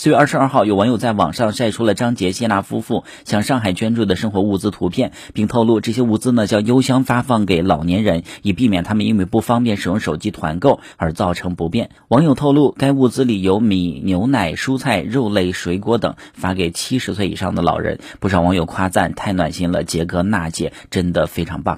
四月二十二号有网友在网上晒出了张杰谢娜夫妇向上海捐助的生活物资图片并透露这些物资呢将优先发放给老年人以避免他们因为不方便使用手机团购而造成不便。网友透露该物资里有米牛奶蔬菜肉类水果等发给七十岁以上的老人不少网友夸赞太暖心了杰哥娜姐真的非常棒。